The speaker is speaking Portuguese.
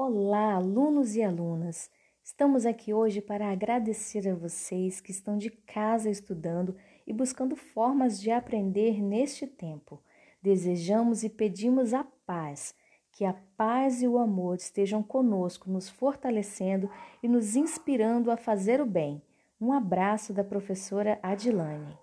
Olá, alunos e alunas! Estamos aqui hoje para agradecer a vocês que estão de casa estudando e buscando formas de aprender neste tempo. Desejamos e pedimos a paz, que a paz e o amor estejam conosco, nos fortalecendo e nos inspirando a fazer o bem. Um abraço da professora Adilane.